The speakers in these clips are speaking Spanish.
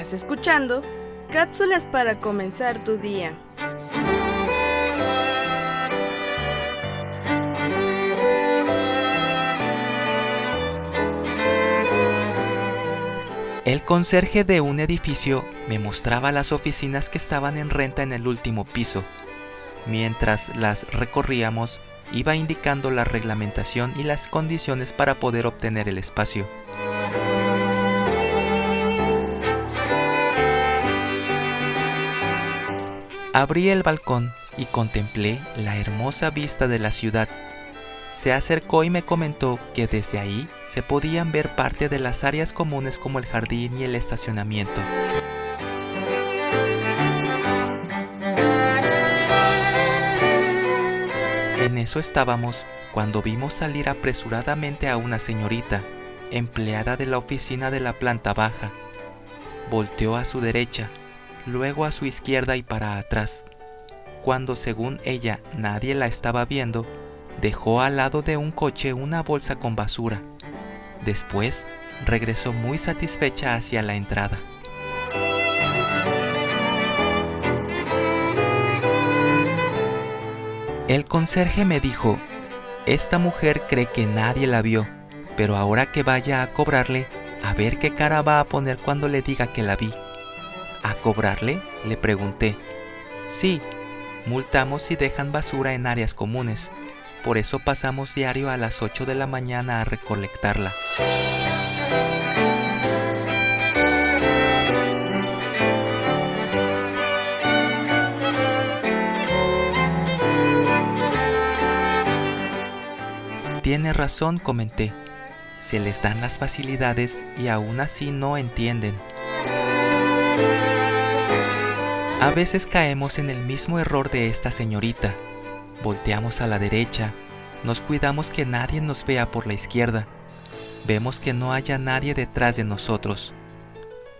Estás escuchando cápsulas para comenzar tu día. El conserje de un edificio me mostraba las oficinas que estaban en renta en el último piso. Mientras las recorríamos, iba indicando la reglamentación y las condiciones para poder obtener el espacio. Abrí el balcón y contemplé la hermosa vista de la ciudad. Se acercó y me comentó que desde ahí se podían ver parte de las áreas comunes como el jardín y el estacionamiento. En eso estábamos cuando vimos salir apresuradamente a una señorita, empleada de la oficina de la planta baja. Volteó a su derecha luego a su izquierda y para atrás. Cuando según ella nadie la estaba viendo, dejó al lado de un coche una bolsa con basura. Después regresó muy satisfecha hacia la entrada. El conserje me dijo, esta mujer cree que nadie la vio, pero ahora que vaya a cobrarle, a ver qué cara va a poner cuando le diga que la vi. ¿A cobrarle? Le pregunté. Sí, multamos si dejan basura en áreas comunes. Por eso pasamos diario a las 8 de la mañana a recolectarla. Tiene razón, comenté. Se les dan las facilidades y aún así no entienden. A veces caemos en el mismo error de esta señorita. Volteamos a la derecha, nos cuidamos que nadie nos vea por la izquierda, vemos que no haya nadie detrás de nosotros,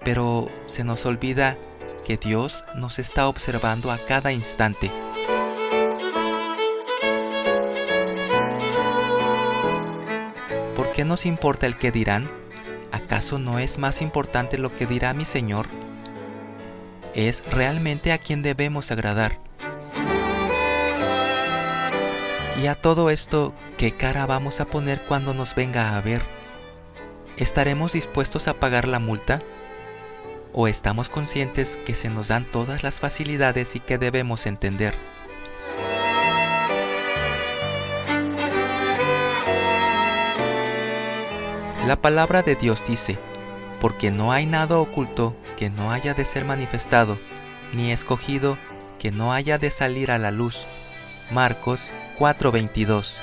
pero se nos olvida que Dios nos está observando a cada instante. ¿Por qué nos importa el que dirán? ¿Acaso no es más importante lo que dirá mi Señor? Es realmente a quien debemos agradar. Y a todo esto, ¿qué cara vamos a poner cuando nos venga a ver? ¿Estaremos dispuestos a pagar la multa? ¿O estamos conscientes que se nos dan todas las facilidades y que debemos entender? La palabra de Dios dice, porque no hay nada oculto que no haya de ser manifestado, ni escogido que no haya de salir a la luz. Marcos 4:22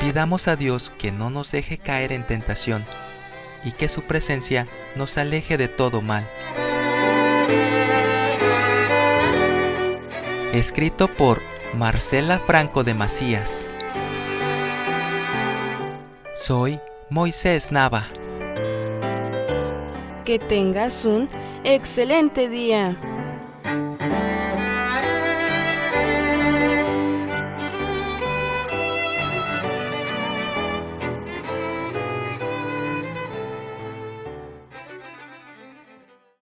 Pidamos a Dios que no nos deje caer en tentación y que su presencia nos aleje de todo mal. Escrito por Marcela Franco de Macías. Soy Moisés Nava. Que tengas un excelente día.